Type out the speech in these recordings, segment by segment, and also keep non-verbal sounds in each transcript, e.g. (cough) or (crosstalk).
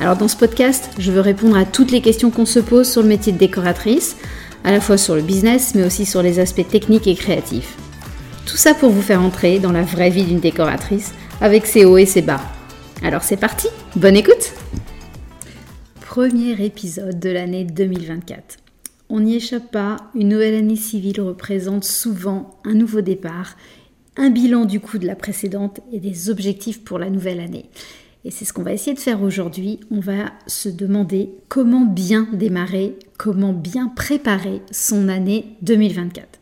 Alors dans ce podcast, je veux répondre à toutes les questions qu'on se pose sur le métier de décoratrice, à la fois sur le business, mais aussi sur les aspects techniques et créatifs. Tout ça pour vous faire entrer dans la vraie vie d'une décoratrice, avec ses hauts et ses bas. Alors c'est parti, bonne écoute Premier épisode de l'année 2024. On n'y échappe pas, une nouvelle année civile représente souvent un nouveau départ, un bilan du coup de la précédente et des objectifs pour la nouvelle année. Et c'est ce qu'on va essayer de faire aujourd'hui. On va se demander comment bien démarrer, comment bien préparer son année 2024.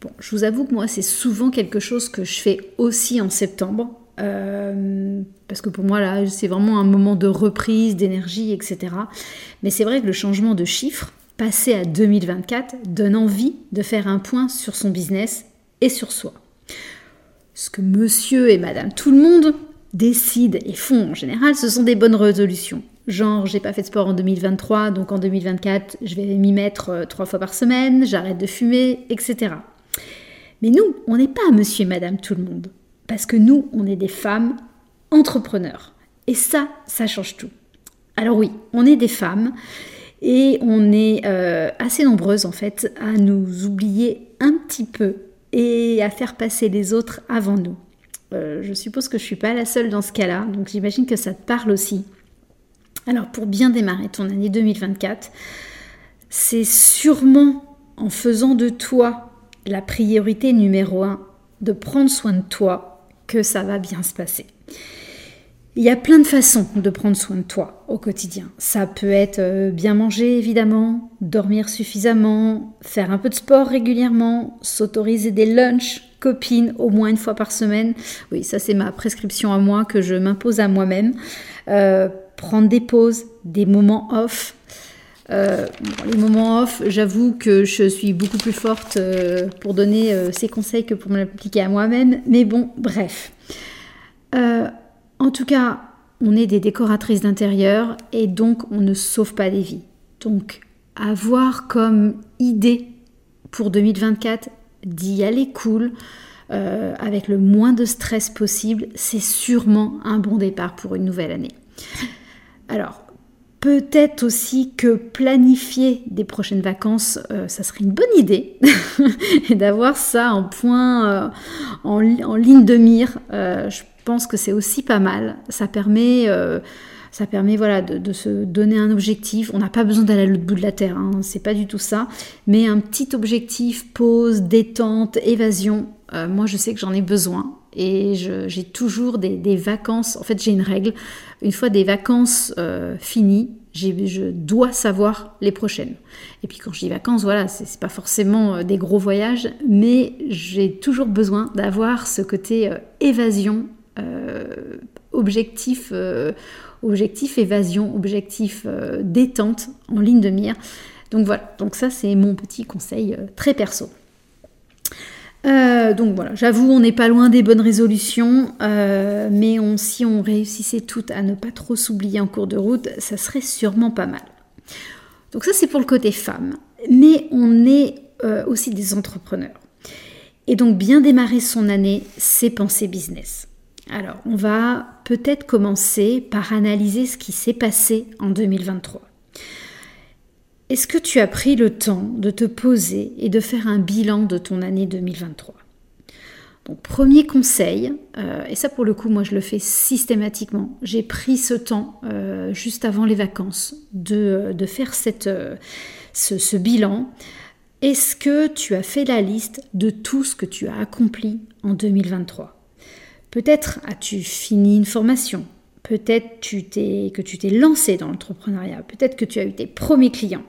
Bon, je vous avoue que moi, c'est souvent quelque chose que je fais aussi en septembre. Euh, parce que pour moi, là, c'est vraiment un moment de reprise, d'énergie, etc. Mais c'est vrai que le changement de chiffre, passé à 2024, donne envie de faire un point sur son business et sur soi. Ce que monsieur et madame tout le monde décident et font en général, ce sont des bonnes résolutions. Genre, j'ai pas fait de sport en 2023, donc en 2024, je vais m'y mettre euh, trois fois par semaine, j'arrête de fumer, etc. Mais nous, on n'est pas monsieur et madame tout le monde. Parce que nous, on est des femmes entrepreneurs. Et ça, ça change tout. Alors oui, on est des femmes et on est euh, assez nombreuses en fait à nous oublier un petit peu et à faire passer les autres avant nous. Euh, je suppose que je ne suis pas la seule dans ce cas-là, donc j'imagine que ça te parle aussi. Alors pour bien démarrer ton année 2024, c'est sûrement en faisant de toi la priorité numéro un, de prendre soin de toi, que ça va bien se passer. Il y a plein de façons de prendre soin de toi au quotidien. Ça peut être euh, bien manger évidemment, dormir suffisamment, faire un peu de sport régulièrement, s'autoriser des lunchs copine au moins une fois par semaine. Oui, ça c'est ma prescription à moi que je m'impose à moi-même. Euh, prendre des pauses, des moments off. Euh, les moments off, j'avoue que je suis beaucoup plus forte pour donner ces conseils que pour me l'appliquer à moi-même. Mais bon, bref. En tout cas, on est des décoratrices d'intérieur et donc on ne sauve pas des vies. Donc, avoir comme idée pour 2024 d'y aller cool, euh, avec le moins de stress possible, c'est sûrement un bon départ pour une nouvelle année. Alors, peut-être aussi que planifier des prochaines vacances, euh, ça serait une bonne idée, et (laughs) d'avoir ça en point, euh, en, ligne de mire, je pense que c'est aussi pas mal. Ça permet ça permet voilà, de, se donner un objectif. On n'a pas besoin d'aller à l'autre bout de la terre, hein, c'est pas du tout ça. Mais un petit objectif, pause, détente, évasion, euh, moi je sais que j'en ai besoin. Et j'ai toujours des, vacances. En fait, j'ai une règle. Une fois des vacances euh, finies, je dois savoir les prochaines. Et puis quand je dis vacances, voilà, c'est pas forcément euh, des gros voyages, mais j'ai toujours besoin d'avoir ce côté évasion, objectif objectif évasion, objectif euh, détente en ligne de mire. Donc voilà, donc ça c'est mon petit conseil euh, très perso. Euh, donc voilà, j'avoue, on n'est pas loin des bonnes résolutions, mais si on réussissait toutes à ne pas trop s'oublier en cours de route, ça serait sûrement pas mal. Donc ça c'est pour le côté femme, mais on est aussi des entrepreneurs. Et donc bien démarrer son année, c'est penser business. Alors, on va peut-être commencer par analyser ce qui s'est passé en 2023. Est-ce que tu as pris le temps de te poser et de faire un bilan de ton année 2023 donc, premier conseil, euh, et ça pour le coup, moi je le fais systématiquement. J'ai pris ce temps euh, juste avant les vacances de, faire euh, ce bilan. Est-ce que tu as fait la liste de tout ce que tu as accompli en 2023 Peut-être as-tu fini une formation, peut-être que tu t'es lancé dans l'entrepreneuriat, peut-être que tu as eu tes premiers clients,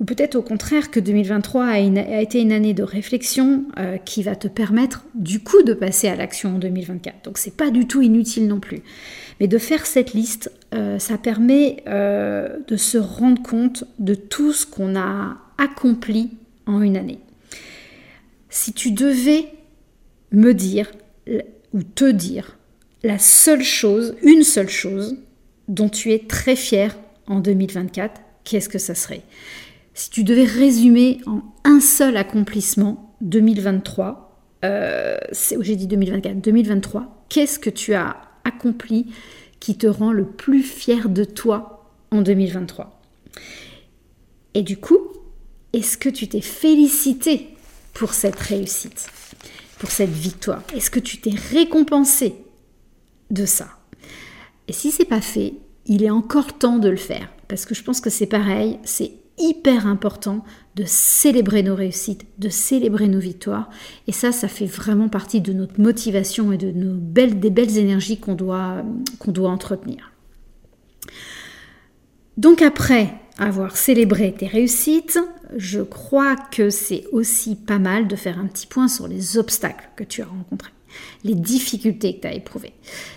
Ou peut-être au contraire que 2023 a, été une année de réflexion euh, qui va te permettre du coup de passer à l'action en 2024. Donc c'est pas du tout inutile non plus. Mais de faire cette liste, euh, ça permet euh, de se rendre compte de tout ce qu'on a accompli en une année. Si tu devais me dire ou te dire la seule chose, une seule chose dont tu es très fier en 2024, qu'est-ce que ça serait? Si tu devais résumer en un seul accomplissement 2023, euh, j'ai dit 2024, 2023, qu'est-ce que tu as accompli qui te rend le plus fier de toi en 2023 Et du coup, est-ce que tu t'es félicité pour cette réussite, pour cette victoire Est-ce que tu t'es récompensé de ça? Et si c'est pas fait, il est encore temps de le faire parce que je pense que c'est pareil, c'est hyper important de célébrer nos réussites, de célébrer nos victoires. Et ça, ça fait vraiment partie de notre motivation et de nos belles, des belles énergies qu'on doit, qu'on doit entretenir. Donc après avoir célébré tes réussites, je crois que c'est aussi pas mal de faire un petit point sur les obstacles que tu as rencontrés les difficultés que tu as éprouvées.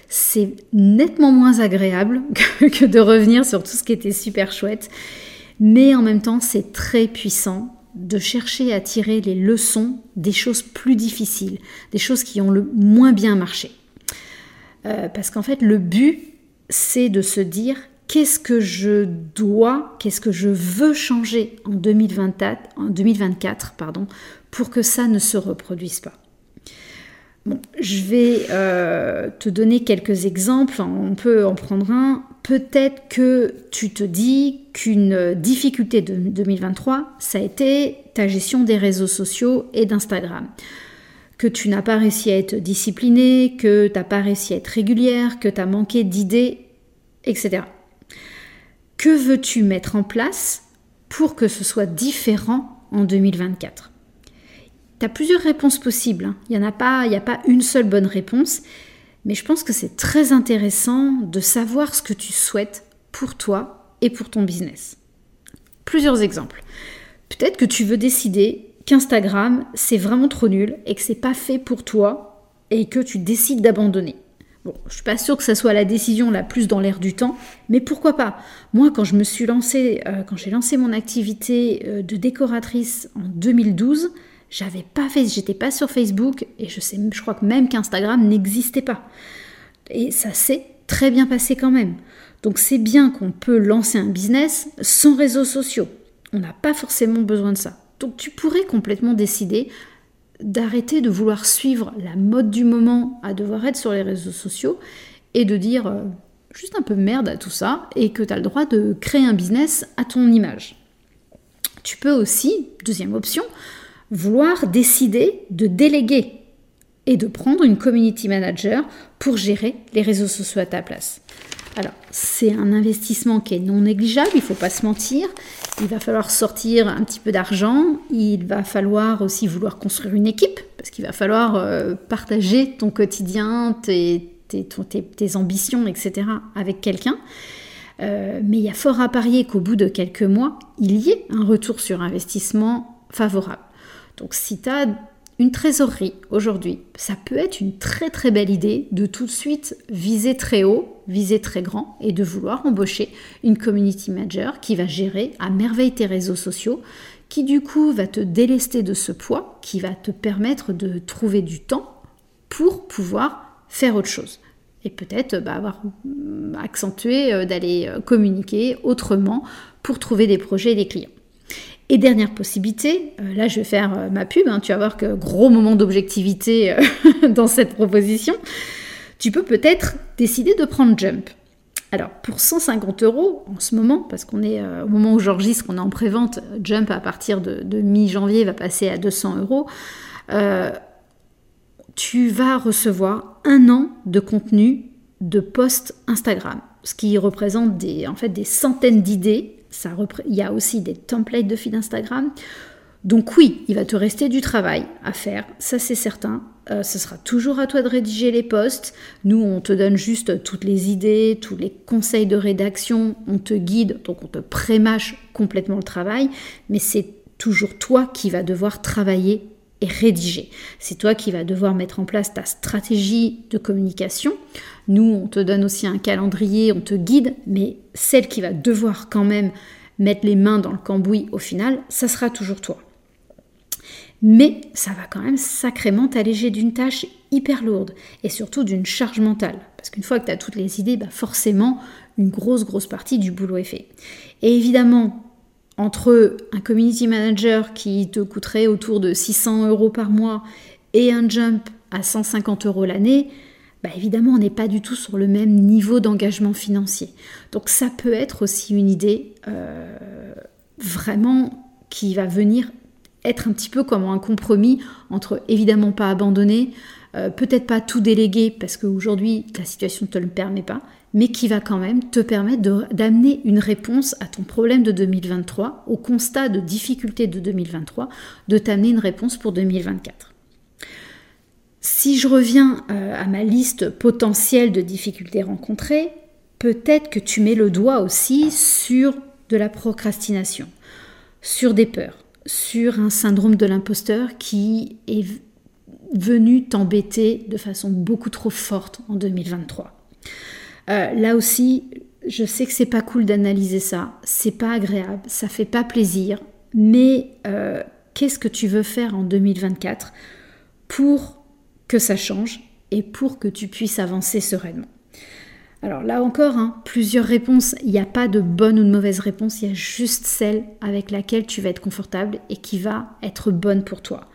C'est nettement moins agréable (laughs) que, de revenir sur tout ce qui était super chouette, mais en même temps, c'est très puissant de chercher à tirer les leçons des choses plus difficiles, des choses qui ont le moins bien marché. Euh, parce qu'en fait, le but, c'est de se dire qu'est-ce que je dois, qu'est-ce que je veux changer en 2024, en 2024 pardon, pour que ça ne se reproduise pas je vais euh, te donner quelques exemples, on peut en prendre un. Peut-être que tu te dis qu'une difficulté de 2023, ça a été ta gestion des réseaux sociaux et d'Instagram. Que tu n'as pas réussi à être discipliné, que tu n'as pas réussi à être régulière, que tu as manqué d'idées, etc. Que veux-tu mettre en place pour que ce soit différent en 2024 tu as plusieurs réponses possibles. Hein. Il n'y a, pas, a pas une seule bonne réponse. Mais je pense que c'est très intéressant de savoir ce que tu souhaites pour toi et pour ton business. Plusieurs exemples. Peut-être que tu veux décider qu'Instagram, c'est vraiment trop nul et que c'est pas fait pour toi et que tu décides d'abandonner. Bon, je suis pas sûre que ça soit la décision la plus dans l'air du temps, mais pourquoi pas? Moi, quand je me suis lancée, euh, quand j'ai lancé mon activité euh, de décoratrice en 2012, j'avais pas fait, j'étais pas sur Facebook et je sais, je crois que même qu'Instagram n'existait pas. Et ça s'est très bien passé quand même. Donc c'est bien qu'on peut lancer un business sans réseaux sociaux. On n'a pas forcément besoin de ça. Donc tu pourrais complètement décider d'arrêter de vouloir suivre la mode du moment à devoir être sur les réseaux sociaux et de dire euh, juste un peu merde à tout ça et que tu as le droit de créer un business à ton image. Tu peux aussi, deuxième option, vouloir décider de déléguer et de prendre une community manager pour gérer les réseaux sociaux à ta place. Alors, c'est un investissement qui est non négligeable, il ne faut pas se mentir. Il va falloir sortir un petit peu d'argent, il va falloir aussi vouloir construire une équipe, parce qu'il va falloir euh, partager ton quotidien, tes, ambitions, etc. avec quelqu'un. Euh, mais il y a fort à parier qu'au bout de quelques mois, il y ait un retour sur investissement favorable. Donc si tu une trésorerie aujourd'hui, ça peut être une très très belle idée de tout de suite viser très haut, viser très grand et de vouloir embaucher une community manager qui va gérer à merveille tes réseaux sociaux, qui du coup va te délester de ce poids, qui va te permettre de trouver du temps pour pouvoir faire autre chose. Et peut-être bah, avoir accentué euh, d'aller euh, communiquer autrement pour trouver des projets et des clients. Et dernière possibilité, euh, là je vais faire euh, ma pub, hein, tu vas voir que gros moment d'objectivité euh, (laughs) dans cette proposition, tu peux peut-être décider de prendre Jump. Alors pour 150 euros en ce moment, parce qu'on est au moment où j'enregistre, qu'on est en prévente, Jump à partir de, mi-janvier va passer à 200 euros, tu vas recevoir un an de contenu de posts Instagram, ce qui représente des centaines d'idées il y a aussi des templates de feed Instagram. Donc oui, il va te rester du travail à faire, ça c'est certain. Euh, ce sera toujours à toi de rédiger les posts. Nous, on te donne juste toutes les idées, tous les conseils de rédaction, on te guide, donc on te prémâche complètement le travail, mais c'est toujours toi qui vas devoir travailler et rédiger. C'est toi qui vas devoir mettre en place ta stratégie de communication. Nous, on te donne aussi un calendrier, on te guide, mais celle qui va devoir quand même mettre les mains dans le cambouis au final, ça sera toujours toi mais ça va quand même sacrément t'alléger d'une tâche hyper lourde et surtout d'une charge mentale. Parce qu'une fois que tu as toutes les idées, bah forcément, une grosse, grosse partie du boulot est fait. Et évidemment, entre un community manager qui te coûterait autour de 600 euros par mois et un jump à 150 euros l'année, bah évidemment, on n'est pas du tout sur le même niveau d'engagement financier. Donc ça peut être aussi une idée euh, vraiment qui va venir être un petit peu comme un compromis entre évidemment pas abandonner, euh, peut-être pas tout déléguer parce qu'aujourd'hui la situation ne te le permet pas, mais qui va quand même te permettre d'amener une réponse à ton problème de 2023, au constat de difficulté de 2023, de t'amener une réponse pour 2024. Si je reviens euh, à ma liste potentielle de difficultés rencontrées, peut-être que tu mets le doigt aussi sur de la procrastination, sur des peurs sur un syndrome de l'imposteur qui est venu t'embêter de façon beaucoup trop forte en 2023. Euh, là aussi, je sais que c'est pas cool d'analyser ça, c'est pas agréable, ça fait pas plaisir, mais euh, qu'est-ce que tu veux faire en 2024 pour que ça change et pour que tu puisses avancer sereinement? Alors là encore, hein, plusieurs réponses. Il n'y a pas de bonne ou de mauvaise réponse, il y a juste celle avec laquelle tu vas être confortable et qui va être bonne pour toi.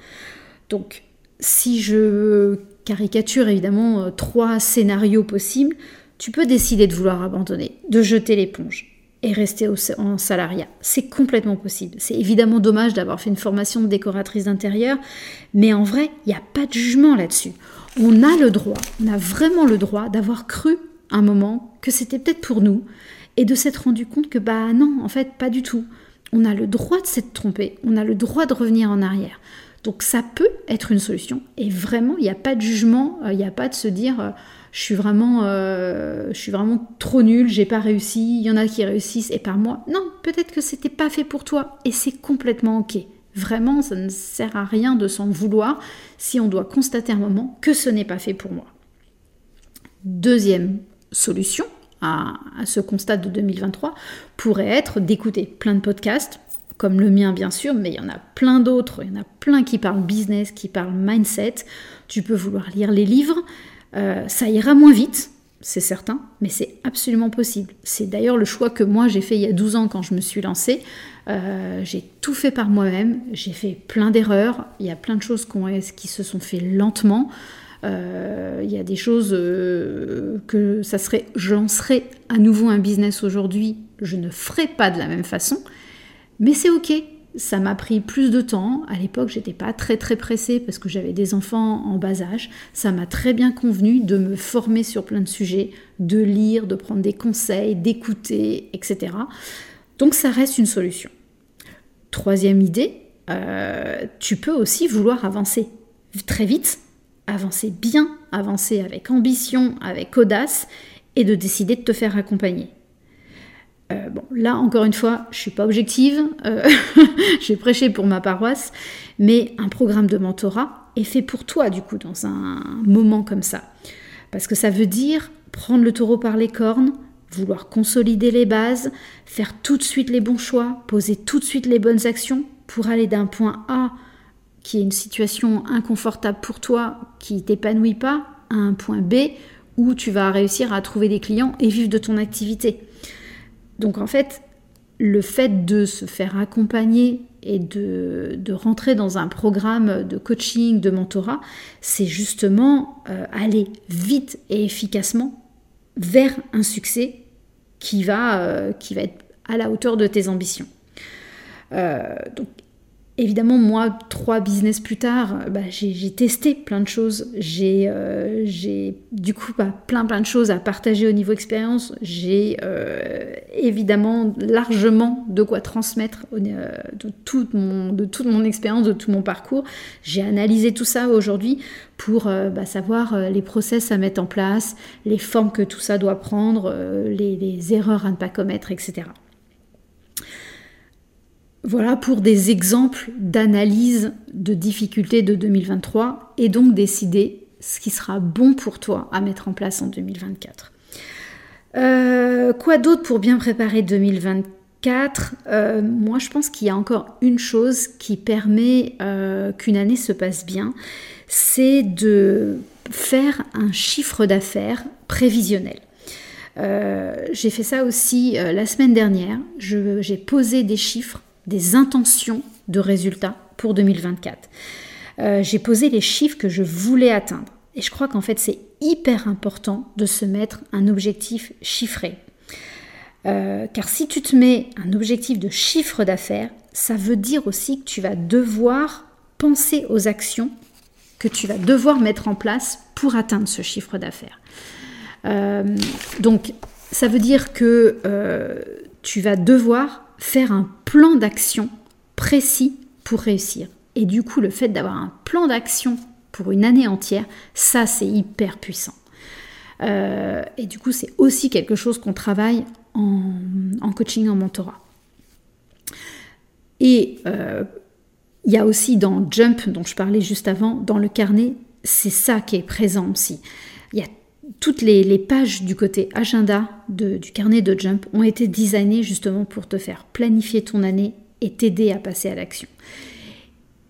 Donc, si je caricature évidemment euh, trois scénarios possibles, tu peux décider de vouloir abandonner, de jeter l'éponge et rester en salariat. C'est complètement possible. C'est évidemment dommage d'avoir fait une formation de décoratrice d'intérieur, mais en vrai, il n'y a pas de jugement là-dessus. On a le droit, on a vraiment le droit d'avoir cru un moment que c'était peut-être pour nous et de s'être rendu compte que bah non, en fait, pas du tout. On a le droit de s'être trompé, on a le droit de revenir en arrière. Donc ça peut être une solution et vraiment, il n'y a pas de jugement, euh, il n'y a pas de se dire euh, je suis vraiment euh, je suis vraiment trop nul, j'ai pas réussi, il y en a qui réussissent et par moi. Non, peut-être que c'était pas fait pour toi et c'est complètement OK. Vraiment, ça ne sert à rien de s'en vouloir si on doit constater un moment que ce n'est pas fait pour moi. Deuxième solution à, ce constat de 2023 pourrait être d'écouter plein de podcasts, comme le mien bien sûr, mais il y en a plein d'autres, il y en a plein qui parlent business, qui parlent mindset. Tu peux vouloir lire les livres, euh, ça ira moins vite, c'est certain, mais c'est absolument possible. C'est d'ailleurs le choix que moi j'ai fait il y a 12 ans quand je me suis lancée. Euh, j'ai tout fait par moi-même, j'ai fait plein d'erreurs, il y a plein de choses qui se sont fait lentement. Euh, il y a des choses que ça serait, je lancerai à nouveau un business aujourd'hui, je ne ferai pas de la même façon, mais c'est ok. Ça m'a pris plus de temps. À l'époque, j'étais pas très très pressée parce que j'avais des enfants en bas âge. Ça m'a très bien convenu de me former sur plein de sujets, de lire, de prendre des conseils, d'écouter, etc. Donc ça reste une solution. Troisième idée, euh, tu peux aussi vouloir avancer très vite avancer bien, avancer avec ambition, avec audace, et de décider de te faire accompagner. Euh, bon, là encore une fois, je suis pas objective, euh, (laughs) j'ai prêché pour ma paroisse, mais un programme de mentorat est fait pour toi du coup dans un moment comme ça, parce que ça veut dire prendre le taureau par les cornes, vouloir consolider les bases, faire tout de suite les bons choix, poser tout de suite les bonnes actions pour aller d'un point A qui est une situation inconfortable pour toi, qui t'épanouit pas, à un point B où tu vas réussir à trouver des clients et vivre de ton activité. Donc en fait, le fait de se faire accompagner et de, rentrer dans un programme de coaching, de mentorat, c'est justement euh, aller vite et efficacement vers un succès qui va, euh, être à la hauteur de tes ambitions. Euh, Évidemment, moi, trois business plus tard, bah, j'ai testé plein de choses. J'ai euh, du coup bah, plein plein de choses à partager au niveau expérience. J'ai euh, évidemment largement de quoi transmettre euh, de, toute mon, de expérience, de tout mon parcours. J'ai analysé tout ça aujourd'hui pour bah, savoir les process à mettre en place, les formes que tout ça doit prendre, les erreurs à ne pas commettre, etc. Voilà pour des exemples d'analyse de difficultés de 2023 et donc décider ce qui sera bon pour toi à mettre en place en 2024. Euh, quoi d'autre pour bien préparer 2024 euh, Moi, je pense qu'il y a encore une chose qui permet euh, qu'une année se passe bien, c'est de faire un chiffre d'affaires prévisionnel. j'ai fait ça aussi la semaine dernière. J'ai posé des chiffres des intentions de résultats pour 2024. Euh, j'ai posé les chiffres que je voulais atteindre. Et je crois qu'en fait, c'est hyper important de se mettre un objectif chiffré. Euh, car si tu te mets un objectif de chiffre d'affaires, ça veut dire aussi que tu vas devoir penser aux actions que tu vas devoir mettre en place pour atteindre ce chiffre d'affaires. Euh, donc, ça veut dire que tu vas devoir faire un plan d'action précis pour réussir. Et du coup, le fait d'avoir un plan d'action pour une année entière, ça c'est hyper puissant. Euh, et du coup, c'est aussi quelque chose qu'on travaille en, coaching, en mentorat. Et euh, il y a aussi dans Jump, dont je parlais juste avant, dans le carnet, c'est ça qui est présent aussi. Il y a toutes les, pages du côté agenda du carnet de Jump ont été designées justement pour te faire planifier ton année et t'aider à passer à l'action.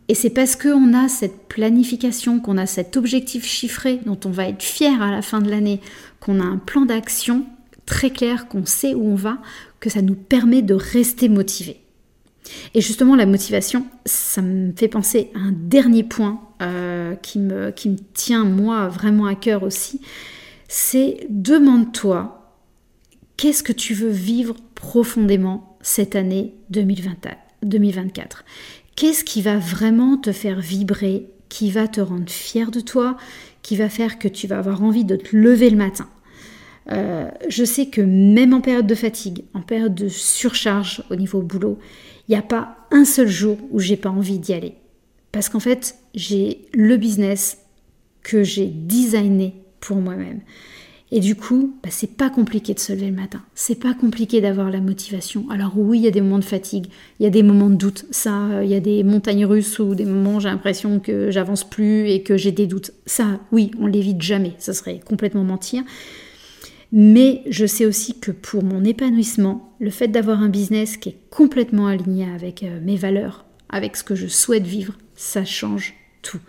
Et c'est parce qu'on a cette planification, qu'on a cet objectif chiffré dont on va être fier à la fin de l'année, qu'on a un plan d'action très clair, qu'on sait où on va, que ça nous permet de rester motivé. Et justement, la motivation, ça me fait penser à un dernier point euh, qui, me, qui me tient moi vraiment à cœur aussi, c'est demande-toi qu'est-ce que tu veux vivre profondément cette année 2024. Qu'est-ce qui va vraiment te faire vibrer, qui va te rendre fier de toi, qui va faire que tu vas avoir envie de te lever le matin? Euh, je sais que même en période de fatigue, en période de surcharge au niveau boulot, il n'y a pas un seul jour où j'ai pas envie d'y aller. Parce qu'en fait, j'ai le business que j'ai designé pour moi-même. Et du coup, bah, c'est pas compliqué de se lever le matin. C'est pas compliqué d'avoir la motivation. Alors oui, il y a des moments de fatigue, il y a des moments de doute. Ça, euh, il y a des montagnes russes ou des moments où j'ai l'impression que j'avance plus et que j'ai des doutes. Ça, oui, on l'évite jamais. Ça serait complètement mentir. Mais je sais aussi que pour mon épanouissement, le fait d'avoir un business qui est complètement aligné avec euh, mes valeurs, avec ce que je souhaite vivre, ça change tout.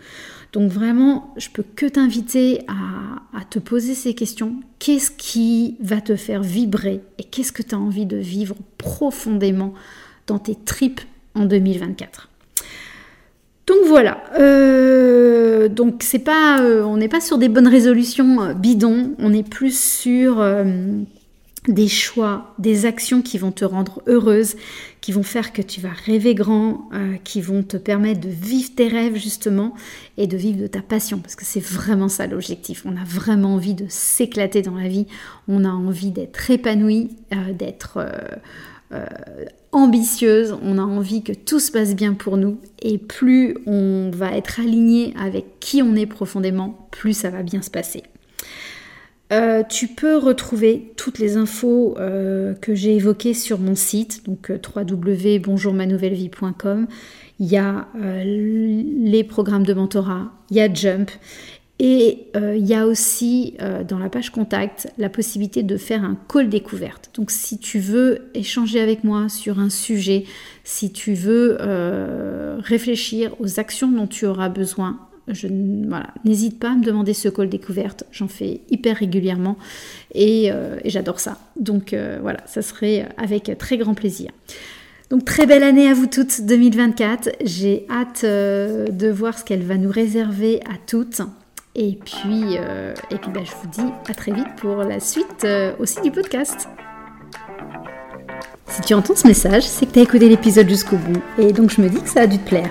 Donc vraiment, je peux que t'inviter à, te poser ces questions. Qu'est-ce qui va te faire vibrer et qu'est-ce que tu as envie de vivre profondément dans tes tripes en 2024 donc voilà, euh, donc c'est pas, euh, on n'est pas sur des bonnes résolutions euh, bidons, on est plus sur des choix, des actions qui vont te rendre heureuse, qui vont faire que tu vas rêver grand, euh, qui vont te permettre de vivre tes rêves justement et de vivre de ta passion, parce que c'est vraiment ça l'objectif. On a vraiment envie de s'éclater dans la vie, on a envie d'être épanoui, euh, d'être euh, ambitieuse, on a envie que tout se passe bien pour nous, et plus on va être aligné avec qui on est profondément, plus ça va bien se passer. Euh, tu peux retrouver toutes les infos euh, que j'ai évoquées sur mon site, donc euh, www.bonjourmanouvellevie.com. Il y a les programmes de mentorat, il y a Jump, et il y a aussi dans la page contact la possibilité de faire un call découverte. Donc si tu veux échanger avec moi sur un sujet, si tu veux réfléchir aux actions dont tu auras besoin n'hésite pas à me demander ce call découverte. J'en fais hyper régulièrement et, euh, j'adore ça. Donc euh, voilà, ça serait avec très grand plaisir. Donc très belle année à vous toutes 2024. J'ai hâte euh, de voir ce qu'elle va nous réserver à toutes. Et puis, et bah, je vous dis à très vite pour la suite aussi du podcast. Si tu entends ce message, c'est que tu as écouté l'épisode jusqu'au bout, et donc je me dis que ça a dû te plaire.